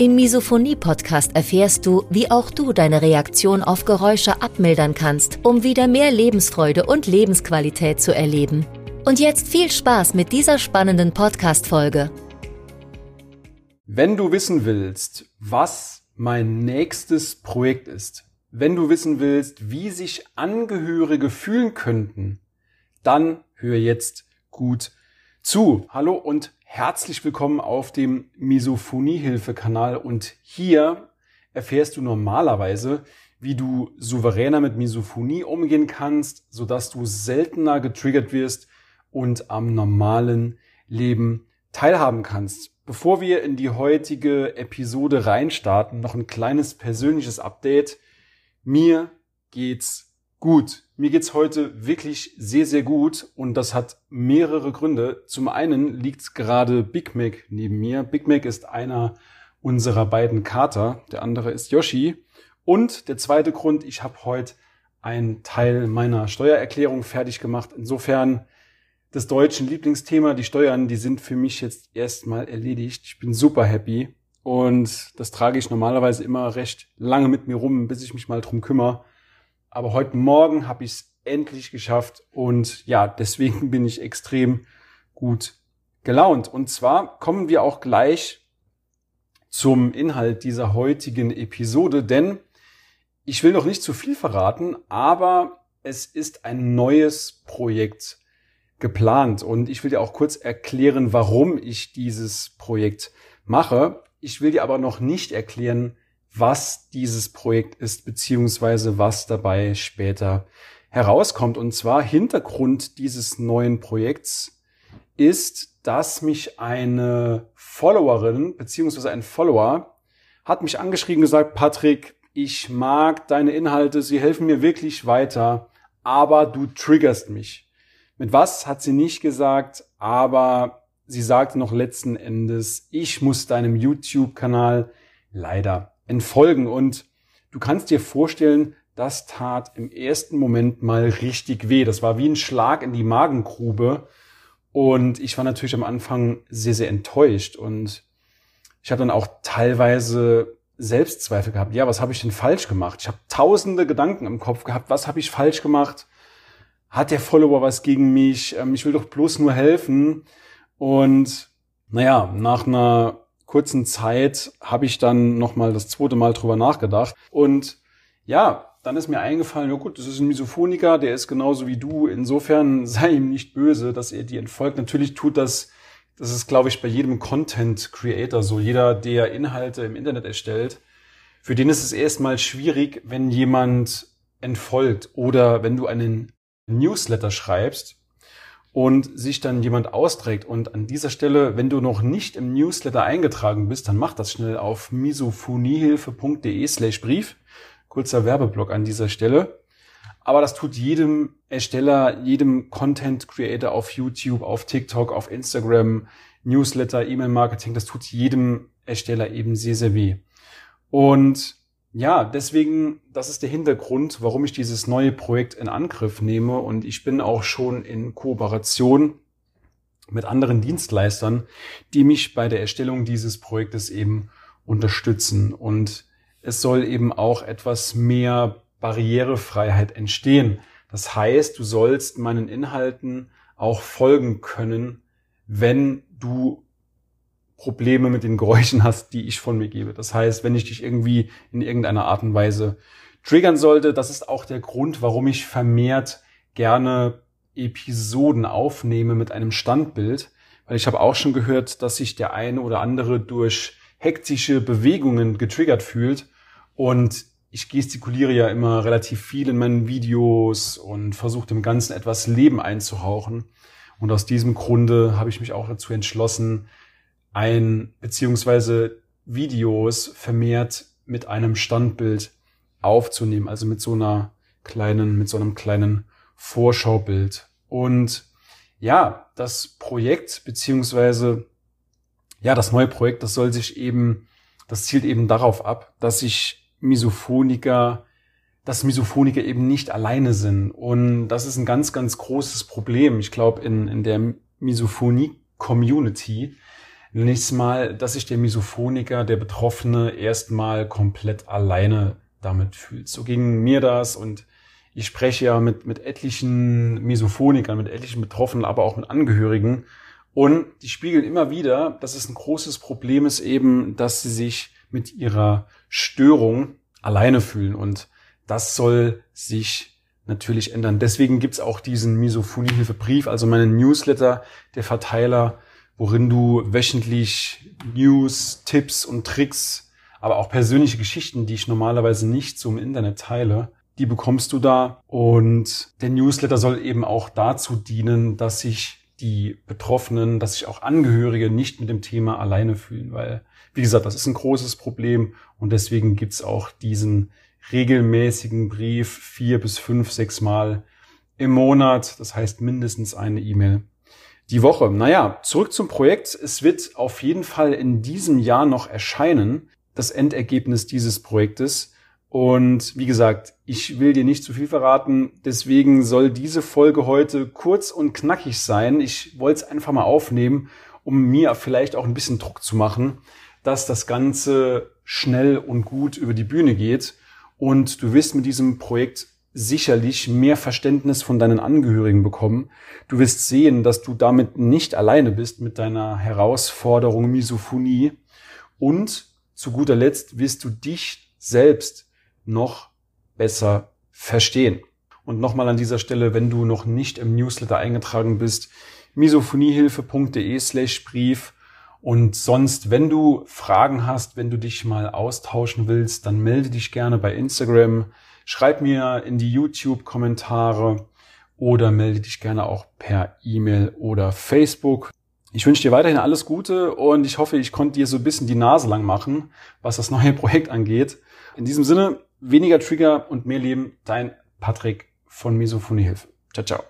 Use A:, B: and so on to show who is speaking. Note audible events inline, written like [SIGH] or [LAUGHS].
A: Im Misophonie-Podcast erfährst du, wie auch du deine Reaktion auf Geräusche abmildern kannst, um wieder mehr Lebensfreude und Lebensqualität zu erleben. Und jetzt viel Spaß mit dieser spannenden Podcast-Folge.
B: Wenn du wissen willst, was mein nächstes Projekt ist, wenn du wissen willst, wie sich Angehörige fühlen könnten, dann hör jetzt gut zu. Hallo und herzlich willkommen auf dem Misophoniehilfe-Kanal und hier erfährst du normalerweise, wie du souveräner mit Misophonie umgehen kannst, sodass du seltener getriggert wirst und am normalen Leben teilhaben kannst. Bevor wir in die heutige Episode reinstarten, noch ein kleines persönliches Update. Mir geht's gut. Mir geht's heute wirklich sehr, sehr gut und das hat mehrere Gründe. Zum einen liegt gerade Big Mac neben mir. Big Mac ist einer unserer beiden Kater, der andere ist Yoshi. Und der zweite Grund, ich habe heute einen Teil meiner Steuererklärung fertig gemacht. Insofern das deutschen Lieblingsthema, die Steuern, die sind für mich jetzt erstmal erledigt. Ich bin super happy. Und das trage ich normalerweise immer recht lange mit mir rum, bis ich mich mal drum kümmere. Aber heute Morgen habe ich es endlich geschafft und ja, deswegen bin ich extrem gut gelaunt. Und zwar kommen wir auch gleich zum Inhalt dieser heutigen Episode, denn ich will noch nicht zu viel verraten, aber es ist ein neues Projekt geplant und ich will dir auch kurz erklären, warum ich dieses Projekt mache. Ich will dir aber noch nicht erklären, was dieses Projekt ist, beziehungsweise was dabei später herauskommt. Und zwar Hintergrund dieses neuen Projekts ist, dass mich eine Followerin, beziehungsweise ein Follower, hat mich angeschrieben und gesagt, Patrick, ich mag deine Inhalte, sie helfen mir wirklich weiter, aber du triggerst mich. Mit was hat sie nicht gesagt, aber sie sagte noch letzten Endes, ich muss deinem YouTube-Kanal leider entfolgen. Und du kannst dir vorstellen, das tat im ersten Moment mal richtig weh. Das war wie ein Schlag in die Magengrube. Und ich war natürlich am Anfang sehr, sehr enttäuscht. Und ich habe dann auch teilweise Selbstzweifel gehabt. Ja, was habe ich denn falsch gemacht? Ich habe tausende Gedanken im Kopf gehabt. Was habe ich falsch gemacht? Hat der Follower was gegen mich? Ähm, ich will doch bloß nur helfen. Und naja, nach einer kurzen Zeit habe ich dann nochmal das zweite Mal drüber nachgedacht. Und ja, dann ist mir eingefallen, ja gut, das ist ein Misophoniker, der ist genauso wie du. Insofern [LAUGHS] sei ihm nicht böse, dass er dir entfolgt. Natürlich tut das, das ist, glaube ich, bei jedem Content Creator so. Jeder, der Inhalte im Internet erstellt, für den ist es erstmal schwierig, wenn jemand entfolgt oder wenn du einen Newsletter schreibst und sich dann jemand austrägt. Und an dieser Stelle, wenn du noch nicht im Newsletter eingetragen bist, dann mach das schnell auf misophoniehilfe.de slash Brief. Kurzer Werbeblock an dieser Stelle. Aber das tut jedem Ersteller, jedem Content Creator auf YouTube, auf TikTok, auf Instagram, Newsletter, E-Mail-Marketing, das tut jedem Ersteller eben sehr, sehr weh. Und ja, deswegen, das ist der Hintergrund, warum ich dieses neue Projekt in Angriff nehme und ich bin auch schon in Kooperation mit anderen Dienstleistern, die mich bei der Erstellung dieses Projektes eben unterstützen und es soll eben auch etwas mehr Barrierefreiheit entstehen. Das heißt, du sollst meinen Inhalten auch folgen können, wenn du Probleme mit den Geräuschen hast, die ich von mir gebe. Das heißt, wenn ich dich irgendwie in irgendeiner Art und Weise triggern sollte, das ist auch der Grund, warum ich vermehrt gerne Episoden aufnehme mit einem Standbild, weil ich habe auch schon gehört, dass sich der eine oder andere durch hektische Bewegungen getriggert fühlt und ich gestikuliere ja immer relativ viel in meinen Videos und versuche dem Ganzen etwas Leben einzuhauchen. Und aus diesem Grunde habe ich mich auch dazu entschlossen, ein, beziehungsweise Videos vermehrt mit einem Standbild aufzunehmen, also mit so einer kleinen, mit so einem kleinen Vorschaubild. Und ja, das Projekt beziehungsweise ja, das neue Projekt, das soll sich eben, das zielt eben darauf ab, dass sich Misophoniker, dass Misophoniker eben nicht alleine sind. Und das ist ein ganz, ganz großes Problem. Ich glaube, in, in der Misophonie-Community, nächstes Mal, dass sich der Misophoniker, der Betroffene erstmal komplett alleine damit fühlt. So ging mir das und ich spreche ja mit, mit etlichen Misophonikern, mit etlichen Betroffenen, aber auch mit Angehörigen. Und die spiegeln immer wieder, dass es ein großes Problem ist eben, dass sie sich mit ihrer Störung alleine fühlen. Und das soll sich natürlich ändern. Deswegen gibt's auch diesen Misophoniehilfebrief, also meinen Newsletter, der Verteiler, worin du wöchentlich News, Tipps und Tricks, aber auch persönliche Geschichten, die ich normalerweise nicht so im Internet teile, die bekommst du da. Und der Newsletter soll eben auch dazu dienen, dass sich die Betroffenen, dass sich auch Angehörige nicht mit dem Thema alleine fühlen, weil, wie gesagt, das ist ein großes Problem und deswegen gibt's auch diesen regelmäßigen Brief vier bis fünf, sechs Mal im Monat. Das heißt mindestens eine E-Mail die Woche. Naja, zurück zum Projekt. Es wird auf jeden Fall in diesem Jahr noch erscheinen, das Endergebnis dieses Projektes. Und wie gesagt, ich will dir nicht zu viel verraten, deswegen soll diese Folge heute kurz und knackig sein. Ich wollte es einfach mal aufnehmen, um mir vielleicht auch ein bisschen Druck zu machen, dass das Ganze schnell und gut über die Bühne geht. Und du wirst mit diesem Projekt sicherlich mehr Verständnis von deinen Angehörigen bekommen. Du wirst sehen, dass du damit nicht alleine bist mit deiner Herausforderung Misophonie. Und zu guter Letzt wirst du dich selbst noch besser verstehen. Und nochmal an dieser Stelle, wenn du noch nicht im Newsletter eingetragen bist, misophoniehilfe.de slash Brief. Und sonst, wenn du Fragen hast, wenn du dich mal austauschen willst, dann melde dich gerne bei Instagram. Schreib mir in die YouTube-Kommentare oder melde dich gerne auch per E-Mail oder Facebook. Ich wünsche dir weiterhin alles Gute und ich hoffe, ich konnte dir so ein bisschen die Nase lang machen, was das neue [LAUGHS] Projekt angeht. In diesem Sinne, weniger Trigger und mehr Leben, dein Patrick von Misophonie Hilfe. Ciao, ciao.